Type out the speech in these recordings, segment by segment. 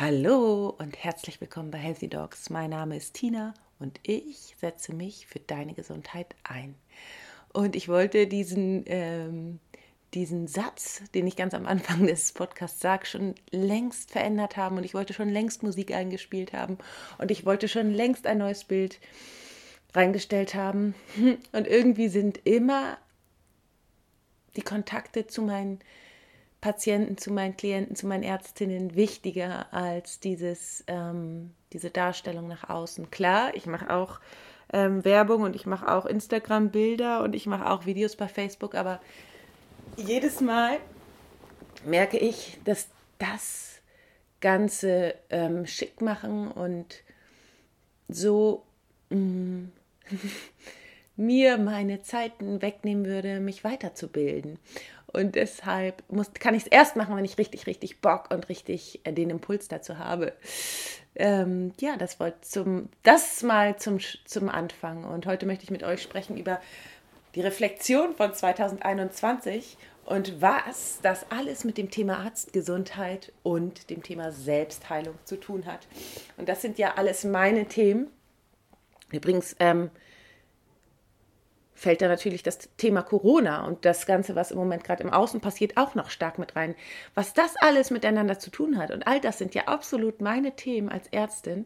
Hallo und herzlich willkommen bei Healthy Dogs. Mein Name ist Tina und ich setze mich für deine Gesundheit ein. Und ich wollte diesen, ähm, diesen Satz, den ich ganz am Anfang des Podcasts sage, schon längst verändert haben und ich wollte schon längst Musik eingespielt haben und ich wollte schon längst ein neues Bild reingestellt haben. Und irgendwie sind immer die Kontakte zu meinen Patienten, zu meinen Klienten, zu meinen Ärztinnen wichtiger als dieses, ähm, diese Darstellung nach außen. Klar, ich mache auch ähm, Werbung und ich mache auch Instagram-Bilder und ich mache auch Videos bei Facebook, aber jedes Mal merke ich, dass das Ganze ähm, schick machen und so mh, mm, mir meine Zeiten wegnehmen würde, mich weiterzubilden. Und deshalb muss, kann ich es erst machen, wenn ich richtig, richtig Bock und richtig äh, den Impuls dazu habe. Ähm, ja, das wollte zum, das mal zum, zum Anfang. Und heute möchte ich mit euch sprechen über die Reflexion von 2021 und was das alles mit dem Thema Arztgesundheit und dem Thema Selbstheilung zu tun hat. Und das sind ja alles meine Themen. Übrigens, ähm, fällt da natürlich das Thema Corona und das Ganze, was im Moment gerade im Außen passiert, auch noch stark mit rein. Was das alles miteinander zu tun hat und all das sind ja absolut meine Themen als Ärztin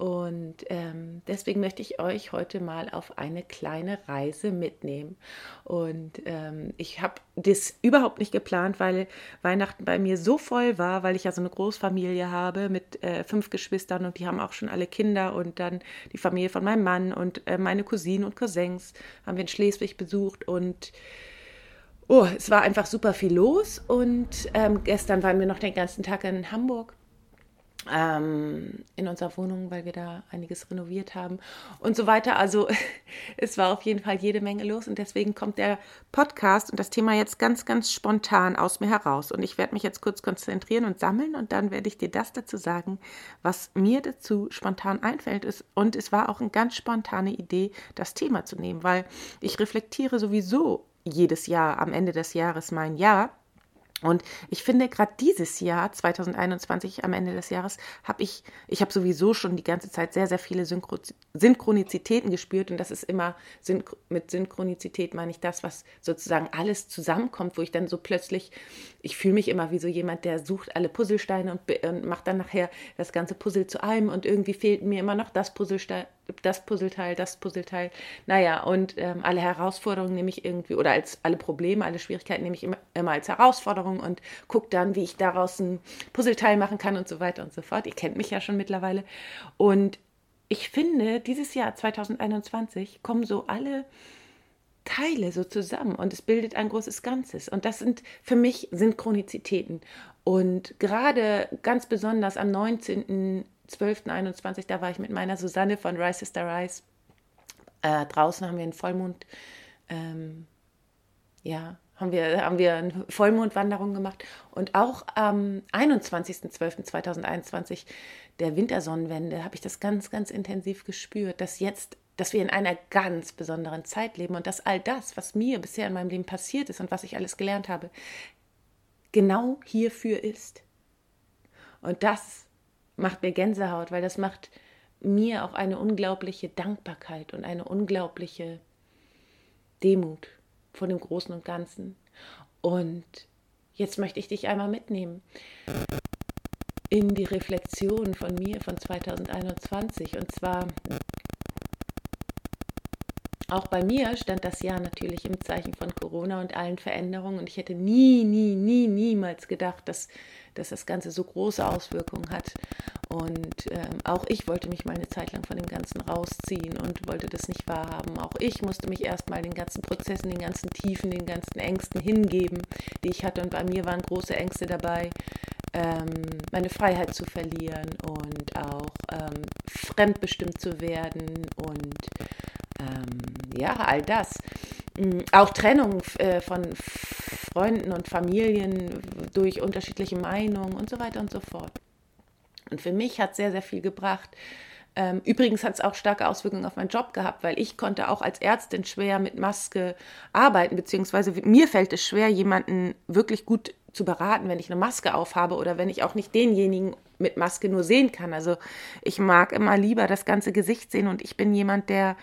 und ähm, deswegen möchte ich euch heute mal auf eine kleine Reise mitnehmen. Und ähm, ich habe das überhaupt nicht geplant, weil Weihnachten bei mir so voll war, weil ich ja so eine Großfamilie habe mit äh, fünf Geschwistern und die haben auch schon alle Kinder und dann die Familie von meinem Mann und äh, meine Cousinen und Cousins haben wir in Schleswig besucht und Oh, es war einfach super viel los und ähm, gestern waren wir noch den ganzen Tag in Hamburg ähm, in unserer Wohnung, weil wir da einiges renoviert haben und so weiter. Also es war auf jeden Fall jede Menge los und deswegen kommt der Podcast und das Thema jetzt ganz, ganz spontan aus mir heraus. Und ich werde mich jetzt kurz konzentrieren und sammeln und dann werde ich dir das dazu sagen, was mir dazu spontan einfällt. Und es war auch eine ganz spontane Idee, das Thema zu nehmen, weil ich reflektiere sowieso jedes Jahr am Ende des Jahres mein Jahr und ich finde, gerade dieses Jahr, 2021, am Ende des Jahres, habe ich, ich habe sowieso schon die ganze Zeit sehr, sehr viele Synchro Synchronizitäten gespürt. Und das ist immer, Synch mit Synchronizität meine ich das, was sozusagen alles zusammenkommt, wo ich dann so plötzlich, ich fühle mich immer wie so jemand, der sucht alle Puzzlesteine und, und macht dann nachher das ganze Puzzle zu einem. Und irgendwie fehlt mir immer noch das Puzzlestein, das Puzzleteil, das Puzzleteil. Naja, und ähm, alle Herausforderungen nehme ich irgendwie, oder als alle Probleme, alle Schwierigkeiten nehme ich immer, immer als Herausforderung und gucke dann, wie ich daraus ein Puzzleteil machen kann und so weiter und so fort. Ihr kennt mich ja schon mittlerweile. Und ich finde, dieses Jahr 2021 kommen so alle Teile so zusammen und es bildet ein großes Ganzes. Und das sind für mich Synchronizitäten. Und gerade ganz besonders am 19. 12.21, da war ich mit meiner Susanne von Rise Sister Rise. Äh, draußen haben wir einen Vollmond, ähm, ja, haben wir, haben wir eine Vollmondwanderung gemacht. Und auch am 21.12.2021, der Wintersonnenwende, habe ich das ganz, ganz intensiv gespürt, dass jetzt dass wir in einer ganz besonderen Zeit leben und dass all das, was mir bisher in meinem Leben passiert ist und was ich alles gelernt habe, genau hierfür ist. Und das macht mir Gänsehaut, weil das macht mir auch eine unglaubliche Dankbarkeit und eine unglaubliche Demut vor dem Großen und Ganzen. Und jetzt möchte ich dich einmal mitnehmen in die Reflexion von mir von 2021. Und zwar auch bei mir stand das Jahr natürlich im Zeichen von Corona und allen Veränderungen. Und ich hätte nie, nie, nie, niemals gedacht, dass, dass das Ganze so große Auswirkungen hat und ähm, auch ich wollte mich mal eine Zeit lang von dem Ganzen rausziehen und wollte das nicht wahrhaben. Auch ich musste mich erstmal den ganzen Prozessen, den ganzen Tiefen, den ganzen Ängsten hingeben, die ich hatte. Und bei mir waren große Ängste dabei, ähm, meine Freiheit zu verlieren und auch ähm, fremdbestimmt zu werden und ähm, ja, all das. Mm, auch Trennung äh, von Freunden und Familien durch unterschiedliche Meinungen und so weiter und so fort. Und für mich hat sehr, sehr viel gebracht. Ähm, übrigens hat es auch starke Auswirkungen auf meinen Job gehabt, weil ich konnte auch als Ärztin schwer mit Maske arbeiten, beziehungsweise mir fällt es schwer, jemanden wirklich gut zu beraten, wenn ich eine Maske aufhabe oder wenn ich auch nicht denjenigen mit Maske nur sehen kann. Also ich mag immer lieber das ganze Gesicht sehen und ich bin jemand, der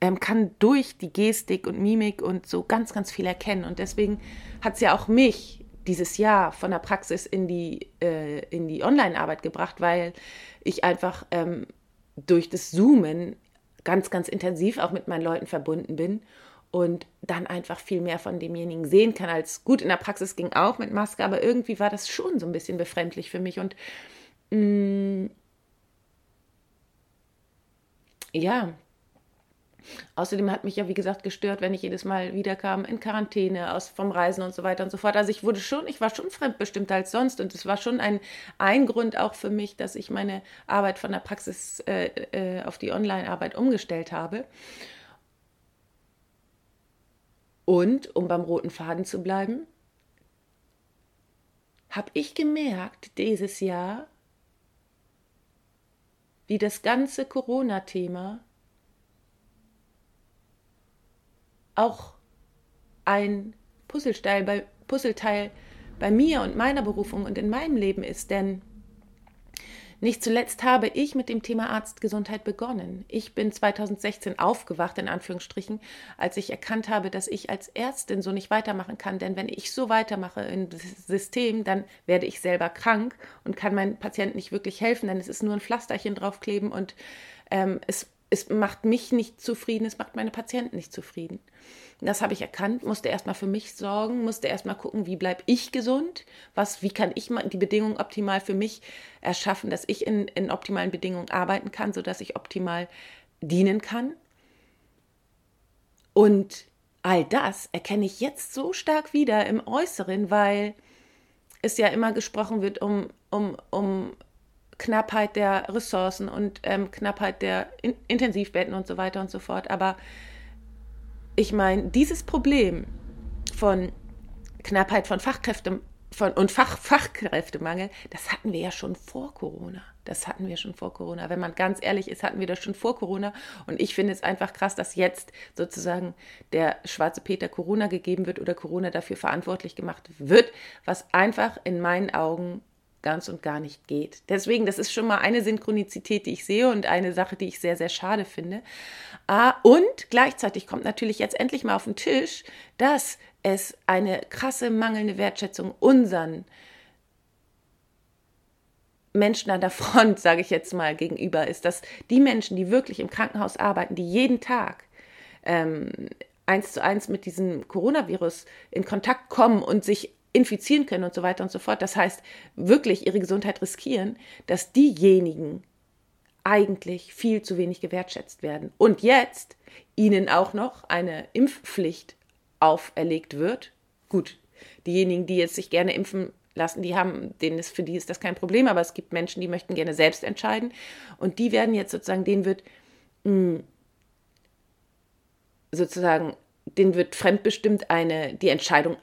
ähm, kann durch die Gestik und Mimik und so ganz, ganz viel erkennen. Und deswegen hat es ja auch mich dieses Jahr von der Praxis in die, äh, die Online-Arbeit gebracht, weil ich einfach ähm, durch das Zoomen ganz, ganz intensiv auch mit meinen Leuten verbunden bin und dann einfach viel mehr von demjenigen sehen kann als gut in der Praxis ging auch mit Maske, aber irgendwie war das schon so ein bisschen befremdlich für mich und mh, mm, ja, Außerdem hat mich ja, wie gesagt, gestört, wenn ich jedes Mal wiederkam in Quarantäne aus, vom Reisen und so weiter und so fort. Also ich wurde schon, ich war schon fremdbestimmter als sonst und es war schon ein, ein Grund auch für mich, dass ich meine Arbeit von der Praxis äh, äh, auf die Online-Arbeit umgestellt habe. Und, um beim roten Faden zu bleiben, habe ich gemerkt dieses Jahr, wie das ganze Corona-Thema auch ein Puzzlesteil bei, Puzzleteil bei mir und meiner Berufung und in meinem Leben ist. Denn nicht zuletzt habe ich mit dem Thema Arztgesundheit begonnen. Ich bin 2016 aufgewacht, in Anführungsstrichen, als ich erkannt habe, dass ich als Ärztin so nicht weitermachen kann. Denn wenn ich so weitermache im System, dann werde ich selber krank und kann meinen Patienten nicht wirklich helfen, denn es ist nur ein Pflasterchen draufkleben und ähm, es es macht mich nicht zufrieden, es macht meine Patienten nicht zufrieden. Das habe ich erkannt, musste erstmal für mich sorgen, musste erstmal gucken, wie bleibe ich gesund, was, wie kann ich die Bedingungen optimal für mich erschaffen, dass ich in, in optimalen Bedingungen arbeiten kann, sodass ich optimal dienen kann. Und all das erkenne ich jetzt so stark wieder im Äußeren, weil es ja immer gesprochen wird um, um, um Knappheit der Ressourcen und ähm, Knappheit der In Intensivbetten und so weiter und so fort. Aber ich meine, dieses Problem von Knappheit von Fachkräften von, und Fach, Fachkräftemangel, das hatten wir ja schon vor Corona. Das hatten wir schon vor Corona. Wenn man ganz ehrlich ist, hatten wir das schon vor Corona. Und ich finde es einfach krass, dass jetzt sozusagen der schwarze Peter Corona gegeben wird oder Corona dafür verantwortlich gemacht wird, was einfach in meinen Augen ganz und gar nicht geht. Deswegen, das ist schon mal eine Synchronizität, die ich sehe und eine Sache, die ich sehr, sehr schade finde. Ah, und gleichzeitig kommt natürlich jetzt endlich mal auf den Tisch, dass es eine krasse mangelnde Wertschätzung unseren Menschen an der Front, sage ich jetzt mal, gegenüber ist, dass die Menschen, die wirklich im Krankenhaus arbeiten, die jeden Tag ähm, eins zu eins mit diesem Coronavirus in Kontakt kommen und sich infizieren können und so weiter und so fort. Das heißt, wirklich ihre Gesundheit riskieren, dass diejenigen eigentlich viel zu wenig gewertschätzt werden. Und jetzt ihnen auch noch eine Impfpflicht auferlegt wird. Gut, diejenigen, die jetzt sich gerne impfen lassen, die haben, denen ist, für die ist das kein Problem, aber es gibt Menschen, die möchten gerne selbst entscheiden. Und die werden jetzt sozusagen, denen wird mh, hm, sozusagen, denen wird fremdbestimmt eine, die Entscheidung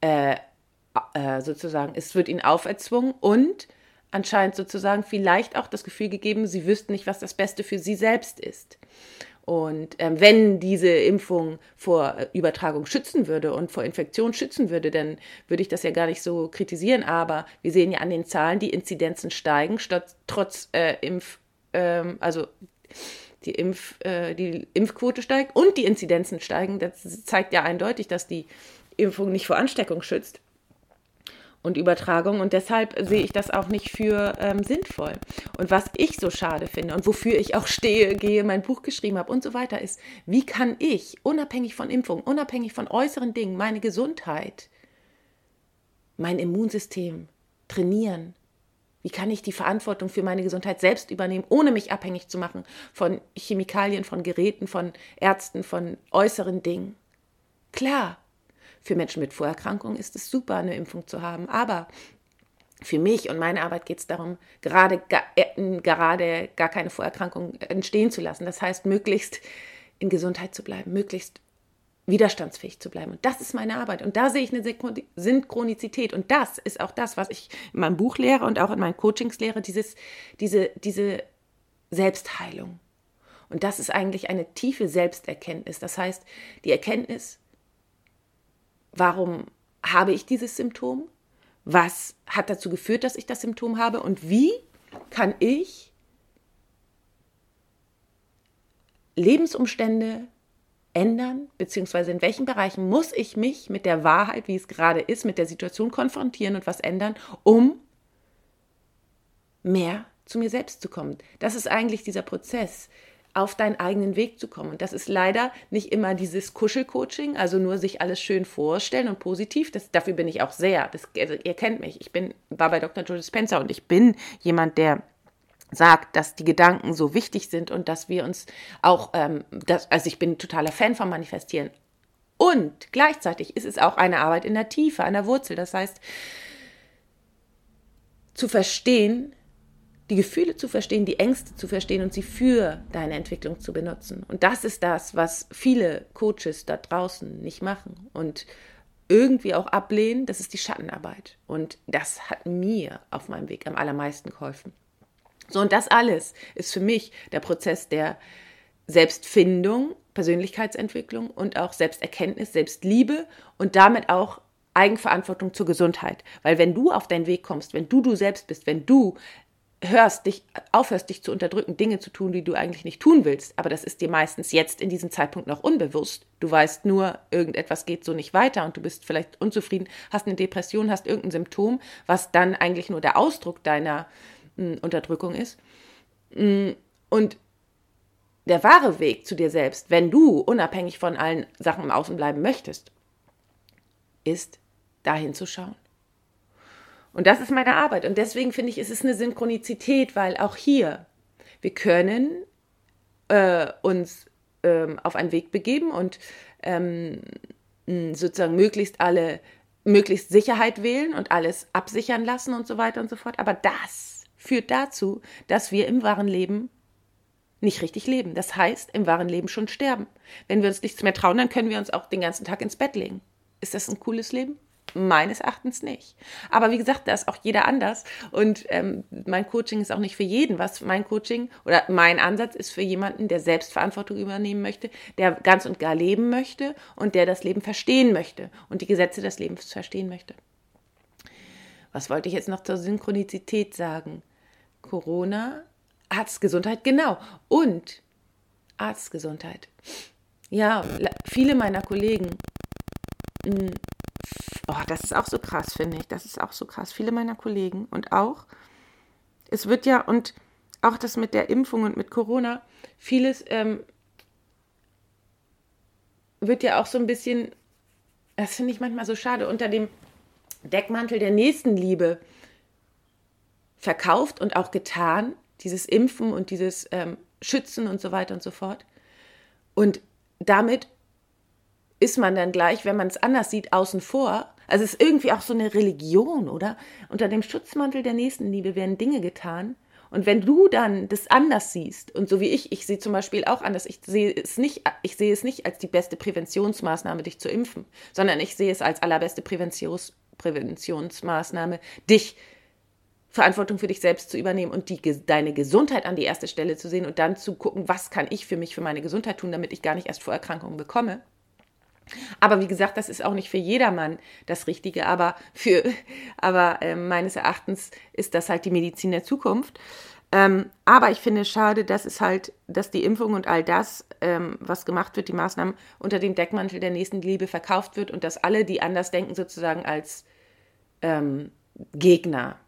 äh, äh, sozusagen, es wird ihnen auferzwungen und anscheinend sozusagen vielleicht auch das Gefühl gegeben, sie wüssten nicht, was das Beste für sie selbst ist. Und ähm, wenn diese Impfung vor Übertragung schützen würde und vor Infektion schützen würde, dann würde ich das ja gar nicht so kritisieren. Aber wir sehen ja an den Zahlen, die Inzidenzen steigen, statt trotz äh, Impf, ähm, also die, Impf, äh, die Impfquote steigt und die Inzidenzen steigen. Das zeigt ja eindeutig, dass die Impfung nicht vor Ansteckung schützt und Übertragung und deshalb sehe ich das auch nicht für ähm, sinnvoll. Und was ich so schade finde und wofür ich auch stehe, gehe, mein Buch geschrieben habe und so weiter ist, wie kann ich, unabhängig von Impfung, unabhängig von äußeren Dingen, meine Gesundheit, mein Immunsystem trainieren? Wie kann ich die Verantwortung für meine Gesundheit selbst übernehmen, ohne mich abhängig zu machen von Chemikalien, von Geräten, von Ärzten, von äußeren Dingen? Klar, für Menschen mit Vorerkrankungen ist es super, eine Impfung zu haben. Aber für mich und meine Arbeit geht es darum, gerade, äh, gerade gar keine Vorerkrankung entstehen zu lassen. Das heißt, möglichst in Gesundheit zu bleiben, möglichst widerstandsfähig zu bleiben. Und das ist meine Arbeit. Und da sehe ich eine Synchronizität. Und das ist auch das, was ich in meinem Buch lehre und auch in meinen Coachings lehre, dieses, diese, diese Selbstheilung. Und das ist eigentlich eine tiefe Selbsterkenntnis. Das heißt, die Erkenntnis, Warum habe ich dieses Symptom? was hat dazu geführt, dass ich das Symptom habe und wie kann ich Lebensumstände ändern, beziehungsweise in welchen Bereichen muss ich mich mit der Wahrheit, wie es gerade ist, mit der Situation konfrontieren und was ändern, um mehr zu mir selbst zu kommen. Das ist eigentlich dieser Prozess, auf deinen eigenen Weg zu kommen. Und das ist leider nicht immer dieses Kuschelcoaching, also nur sich alles schön vorstellen und positiv. Das, dafür bin ich auch sehr. Das, also ihr kennt mich. Ich bin, war bei Dr. Joe Spencer und ich bin jemand, der sagt, dass die Gedanken so wichtig sind und dass wir uns auch, ähm, das, also ich bin totaler Fan vom Manifestieren. Und gleichzeitig ist es auch eine Arbeit in der Tiefe, an der Wurzel. Das heißt, zu verstehen, die Gefühle zu verstehen, die Ängste zu verstehen und sie für deine Entwicklung zu benutzen. Und das ist das, was viele Coaches da draußen nicht machen und irgendwie auch ablehnen. Das ist die Schattenarbeit. Und das hat mir auf meinem Weg am allermeisten geholfen. So, und das alles ist für mich der Prozess der Selbstfindung, Persönlichkeitsentwicklung und auch Selbsterkenntnis, Selbstliebe und damit auch Eigenverantwortung zur Gesundheit. Weil wenn du auf deinen Weg kommst, wenn du du selbst bist, wenn du hörst, dich, aufhörst, dich zu unterdrücken, Dinge zu tun, die du eigentlich nicht tun willst, aber das ist dir meistens jetzt in diesem Zeitpunkt noch unbewusst. Du weißt nur, irgendetwas geht so nicht weiter und du bist vielleicht unzufrieden, hast eine Depression, hast irgendein Symptom, was dann eigentlich nur der Ausdruck deiner Unterdrückung ist. Und der wahre Weg zu dir selbst, wenn du unabhängig von allen Sachen im Außen bleiben möchtest, ist dahin zu schauen. Und das ist meine Arbeit. Und deswegen finde ich, es ist eine Synchronizität, weil auch hier, wir können äh, uns ähm, auf einen Weg begeben und ähm, sozusagen möglichst alle, möglichst Sicherheit wählen und alles absichern lassen und so weiter und so fort. Aber das führt dazu, dass wir im wahren Leben nicht richtig leben. Das heißt, im wahren Leben schon sterben. Wenn wir uns nichts mehr trauen, dann können wir uns auch den ganzen Tag ins Bett legen. Ist das ein cooles Leben? Meines Erachtens nicht. Aber wie gesagt, da ist auch jeder anders. Und ähm, mein Coaching ist auch nicht für jeden. Was mein Coaching oder mein Ansatz ist für jemanden, der Selbstverantwortung übernehmen möchte, der ganz und gar leben möchte und der das Leben verstehen möchte und die Gesetze des Lebens verstehen möchte. Was wollte ich jetzt noch zur Synchronizität sagen? Corona, Arztgesundheit, genau. Und Arztgesundheit. Ja, viele meiner Kollegen, hm, oh, das ist auch so krass, finde ich. Das ist auch so krass. Viele meiner Kollegen und auch, es wird ja, und auch das mit der Impfung und mit Corona, vieles ähm, wird ja auch so ein bisschen, das finde ich manchmal so schade, unter dem Deckmantel der Nächstenliebe verkauft und auch getan, dieses Impfen und dieses ähm, Schützen und so weiter und so fort. Und damit ist man dann gleich, wenn man es anders sieht, außen vor. Also es ist irgendwie auch so eine Religion, oder? Unter dem Schutzmantel der Nächstenliebe werden Dinge getan. Und wenn du dann das anders siehst, und so wie ich, ich sehe zum Beispiel auch anders, ich sehe es nicht, ich sehe es nicht als die beste Präventionsmaßnahme, dich zu impfen, sondern ich sehe es als allerbeste Präventions, Präventionsmaßnahme, dich Verantwortung für dich selbst zu übernehmen und die, deine Gesundheit an die erste Stelle zu sehen und dann zu gucken, was kann ich für mich, für meine Gesundheit tun, damit ich gar nicht erst Vorerkrankungen bekomme. Aber wie gesagt, das ist auch nicht für jedermann das Richtige, aber für, aber äh, meines Erachtens ist das halt die Medizin der Zukunft. Ähm, aber ich finde es schade, dass es halt, dass die Impfung und all das, ähm, was gemacht wird, die Maßnahmen unter dem Deckmantel der Nächstenliebe verkauft wird und dass alle, die anders denken, sozusagen als ähm, Gegner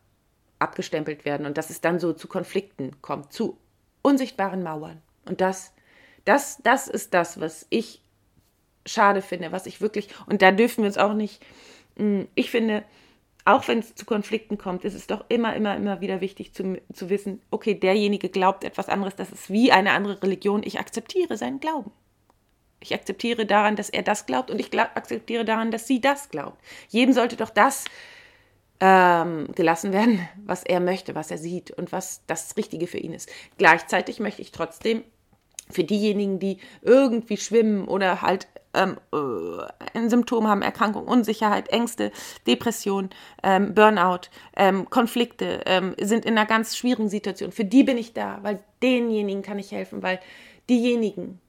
abgestempelt werden und dass es dann so zu Konflikten kommt, zu unsichtbaren Mauern. Und das, das, das ist das, was ich schade finde, was ich wirklich, und da dürfen wir uns auch nicht, hm, ich finde, auch wenn es zu Konflikten kommt, ist es doch immer, immer, immer wieder wichtig zu, zu wissen, okay, derjenige glaubt etwas anderes, das ist wie eine andere Religion, ich akzeptiere seinen Glauben. Ich akzeptiere daran, dass er das glaubt und ich glaub, akzeptiere daran, dass sie das glaubt. Jedem sollte doch das ähm, gelassen werden, was er möchte, was er sieht und was das Richtige für ihn ist. Gleichzeitig möchte ich trotzdem für diejenigen, die irgendwie schwimmen oder halt ähm, äh, ein Symptom haben, Erkrankung, Unsicherheit, Ängste, Depression, ähm, Burnout, ähm, Konflikte, ähm, sind in einer ganz schwierigen Situation. Für die bin ich da, weil denjenigen kann ich helfen, weil diejenigen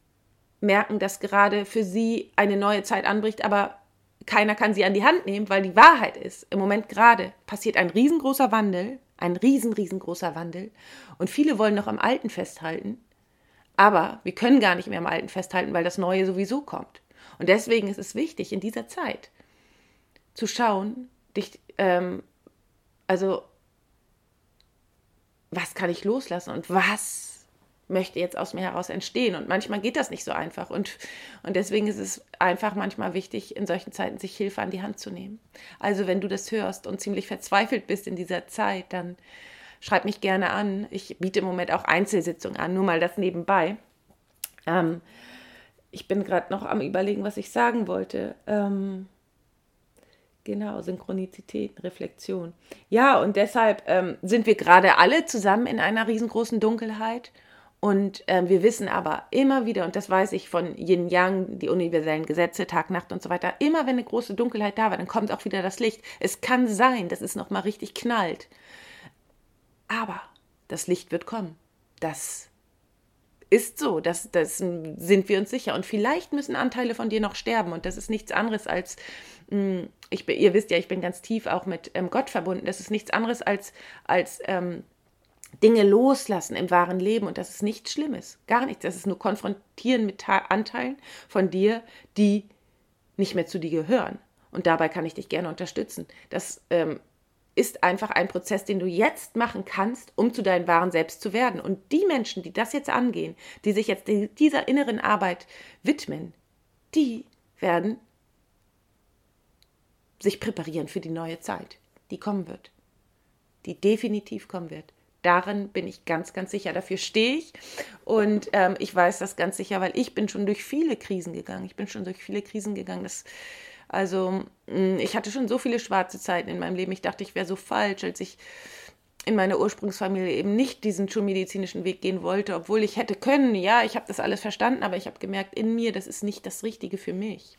merken, dass gerade für sie eine neue Zeit anbricht, aber keiner kann sie an die Hand nehmen, weil die Wahrheit ist, im Moment gerade passiert ein riesengroßer Wandel, ein riesen, riesengroßer Wandel. Und viele wollen noch am Alten festhalten. Aber wir können gar nicht mehr am Alten festhalten, weil das Neue sowieso kommt. Und deswegen ist es wichtig, in dieser Zeit zu schauen, dich, ähm, also, was kann ich loslassen und was möchte jetzt aus mir heraus entstehen. Und manchmal geht das nicht so einfach. Und, und deswegen ist es einfach manchmal wichtig, in solchen Zeiten sich Hilfe an die Hand zu nehmen. Also wenn du das hörst und ziemlich verzweifelt bist in dieser Zeit, dann schreib mich gerne an. Ich biete im Moment auch Einzelsitzungen an, nur mal das nebenbei. Ähm, ich bin gerade noch am Überlegen, was ich sagen wollte. Ähm, Genau, Synchronizität, Reflexion. Ja, und deshalb ähm, sind wir gerade alle zusammen in einer riesengroßen Dunkelheit und äh, wir wissen aber immer wieder, und das weiß ich von Yin Yang, die universellen Gesetze, Tag, Nacht und so weiter, immer wenn eine große Dunkelheit da war, dann kommt auch wieder das Licht. Es kann sein, dass es nochmal richtig knallt. Aber das Licht wird kommen. Das ist so, das, das sind wir uns sicher. Und vielleicht müssen Anteile von dir noch sterben. Und das ist nichts anderes als, hm, ich, ihr wisst ja, ich bin ganz tief auch mit ähm, Gott verbunden. Das ist nichts anderes als, als ähm, Dinge loslassen im wahren Leben und das ist nichts Schlimmes, gar nichts. Das ist nur konfrontieren mit Anteilen von dir, die nicht mehr zu dir gehören. Und dabei kann ich dich gerne unterstützen. Das ähm, ist einfach ein Prozess, den du jetzt machen kannst, um zu deinem wahren Selbst zu werden. Und die Menschen, die das jetzt angehen, die sich jetzt dieser inneren Arbeit widmen, die werden sich präparieren für die neue Zeit, die kommen wird, die definitiv kommen wird. Darin bin ich ganz, ganz sicher. Dafür stehe ich. Und ähm, ich weiß das ganz sicher, weil ich bin schon durch viele Krisen gegangen. Ich bin schon durch viele Krisen gegangen. Das, also mm, ich hatte schon so viele schwarze Zeiten in meinem Leben. Ich dachte, ich wäre so falsch, als ich in meiner Ursprungsfamilie eben nicht diesen schulmedizinischen Weg gehen wollte, obwohl ich hätte können. Ja, ich habe das alles verstanden, aber ich habe gemerkt in mir, das ist nicht das Richtige für mich.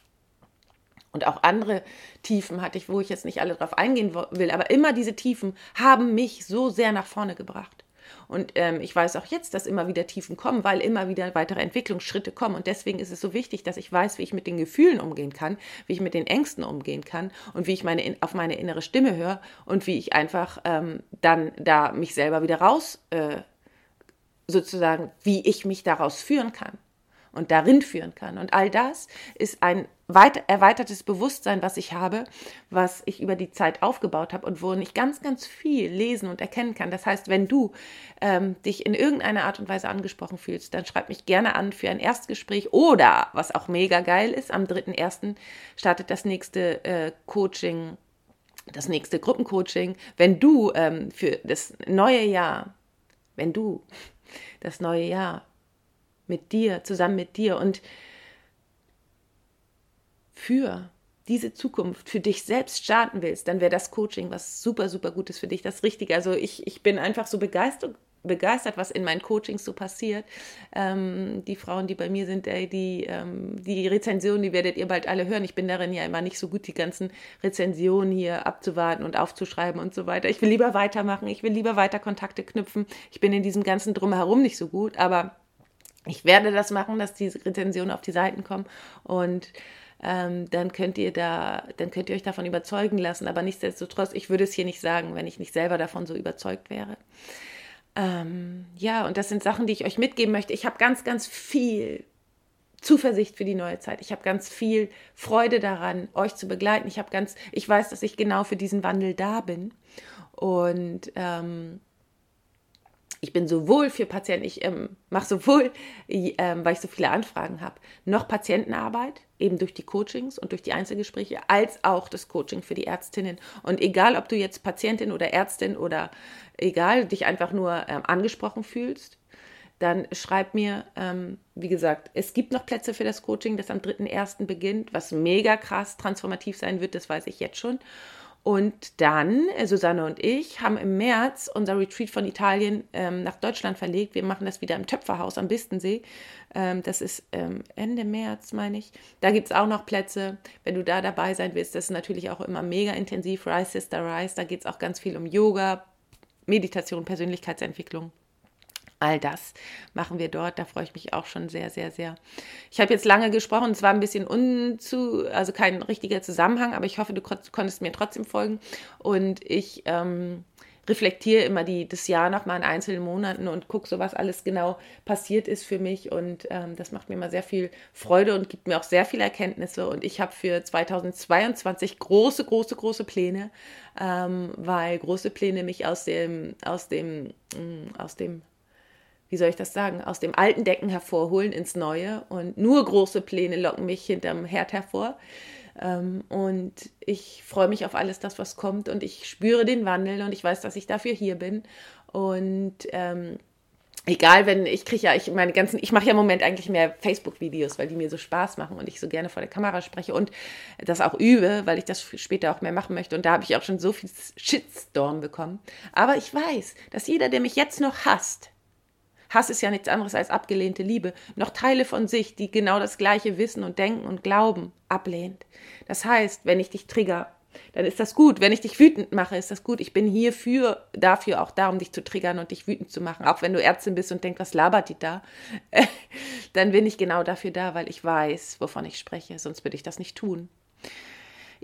Und auch andere Tiefen hatte ich, wo ich jetzt nicht alle drauf eingehen will, aber immer diese Tiefen haben mich so sehr nach vorne gebracht. Und ähm, ich weiß auch jetzt, dass immer wieder Tiefen kommen, weil immer wieder weitere Entwicklungsschritte kommen. Und deswegen ist es so wichtig, dass ich weiß, wie ich mit den Gefühlen umgehen kann, wie ich mit den Ängsten umgehen kann und wie ich meine, auf meine innere Stimme höre und wie ich einfach ähm, dann da mich selber wieder raus, äh, sozusagen, wie ich mich daraus führen kann und darin führen kann. Und all das ist ein weit, erweitertes Bewusstsein, was ich habe, was ich über die Zeit aufgebaut habe und wo ich ganz, ganz viel lesen und erkennen kann. Das heißt, wenn du ähm, dich in irgendeiner Art und Weise angesprochen fühlst, dann schreib mich gerne an für ein Erstgespräch oder, was auch mega geil ist, am 3.1. startet das nächste äh, Coaching, das nächste Gruppencoaching. Wenn du ähm, für das neue Jahr, wenn du das neue Jahr mit dir, zusammen mit dir und für diese Zukunft für dich selbst starten willst, dann wäre das Coaching was super, super Gutes für dich, das Richtige. Also ich, ich bin einfach so begeistert, begeistert, was in meinen Coachings so passiert. Ähm, die Frauen, die bei mir sind, ey, die, ähm, die Rezensionen, die werdet ihr bald alle hören. Ich bin darin ja immer nicht so gut, die ganzen Rezensionen hier abzuwarten und aufzuschreiben und so weiter. Ich will lieber weitermachen, ich will lieber weiter Kontakte knüpfen. Ich bin in diesem ganzen Drumherum nicht so gut, aber ich werde das machen, dass diese Rezensionen auf die Seiten kommen und ähm, dann könnt ihr da, dann könnt ihr euch davon überzeugen lassen. Aber nichtsdestotrotz, ich würde es hier nicht sagen, wenn ich nicht selber davon so überzeugt wäre. Ähm, ja, und das sind Sachen, die ich euch mitgeben möchte. Ich habe ganz, ganz viel Zuversicht für die neue Zeit. Ich habe ganz viel Freude daran, euch zu begleiten. Ich habe ganz, ich weiß, dass ich genau für diesen Wandel da bin. Und ähm, ich bin sowohl für Patienten, ich ähm, mache sowohl, ähm, weil ich so viele Anfragen habe, noch Patientenarbeit, eben durch die Coachings und durch die Einzelgespräche, als auch das Coaching für die Ärztinnen. Und egal, ob du jetzt Patientin oder Ärztin oder egal, dich einfach nur ähm, angesprochen fühlst, dann schreib mir, ähm, wie gesagt, es gibt noch Plätze für das Coaching, das am 3.1. beginnt, was mega krass transformativ sein wird, das weiß ich jetzt schon. Und dann, äh, Susanne und ich, haben im März unser Retreat von Italien ähm, nach Deutschland verlegt. Wir machen das wieder im Töpferhaus am Bistensee. Ähm, das ist ähm, Ende März, meine ich. Da gibt es auch noch Plätze. Wenn du da dabei sein willst, das ist natürlich auch immer mega intensiv. Rise Sister Rise, da geht es auch ganz viel um Yoga, Meditation, Persönlichkeitsentwicklung. All das machen wir dort. Da freue ich mich auch schon sehr, sehr, sehr. Ich habe jetzt lange gesprochen. Es war ein bisschen unzu, also kein richtiger Zusammenhang, aber ich hoffe, du konntest mir trotzdem folgen. Und ich ähm, reflektiere immer die, das Jahr nochmal in einzelnen Monaten und gucke so, was alles genau passiert ist für mich. Und ähm, das macht mir immer sehr viel Freude und gibt mir auch sehr viele Erkenntnisse. Und ich habe für 2022 große, große, große Pläne, ähm, weil große Pläne mich aus dem, aus dem, mm, aus dem wie soll ich das sagen, aus dem alten Decken hervorholen ins Neue und nur große Pläne locken mich hinterm Herd hervor. Ähm, und ich freue mich auf alles das, was kommt und ich spüre den Wandel und ich weiß, dass ich dafür hier bin. Und ähm, egal, wenn ich kriege ja, ich meine ganzen, ich mache ja im Moment eigentlich mehr Facebook-Videos, weil die mir so Spaß machen und ich so gerne vor der Kamera spreche und das auch übe, weil ich das später auch mehr machen möchte. Und da habe ich auch schon so viel Shitstorm bekommen. Aber ich weiß, dass jeder, der mich jetzt noch hasst, Hass ist ja nichts anderes als abgelehnte Liebe, noch Teile von sich, die genau das gleiche wissen und denken und glauben, ablehnt. Das heißt, wenn ich dich trigger, dann ist das gut. Wenn ich dich wütend mache, ist das gut. Ich bin hier für, dafür auch da, um dich zu triggern und dich wütend zu machen. Auch wenn du Ärztin bist und denkst, was labert die da? dann bin ich genau dafür da, weil ich weiß, wovon ich spreche. Sonst würde ich das nicht tun.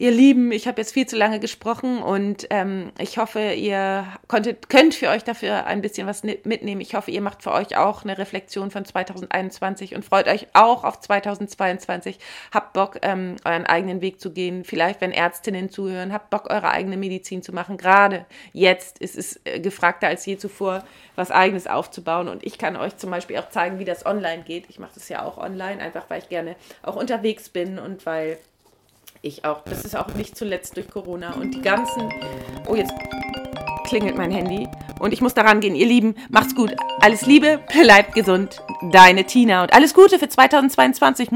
Ihr Lieben, ich habe jetzt viel zu lange gesprochen und ähm, ich hoffe, ihr konntet, könnt für euch dafür ein bisschen was mitnehmen. Ich hoffe, ihr macht für euch auch eine Reflexion von 2021 und freut euch auch auf 2022. Habt Bock, ähm, euren eigenen Weg zu gehen. Vielleicht, wenn Ärztinnen zuhören, habt Bock, eure eigene Medizin zu machen. Gerade jetzt ist es äh, gefragter als je zuvor, was eigenes aufzubauen. Und ich kann euch zum Beispiel auch zeigen, wie das online geht. Ich mache das ja auch online, einfach weil ich gerne auch unterwegs bin und weil ich auch. Das ist auch nicht zuletzt durch Corona und die ganzen. Oh, jetzt klingelt mein Handy und ich muss daran gehen. Ihr Lieben, macht's gut. Alles Liebe, bleibt gesund. Deine Tina und alles Gute für 2022.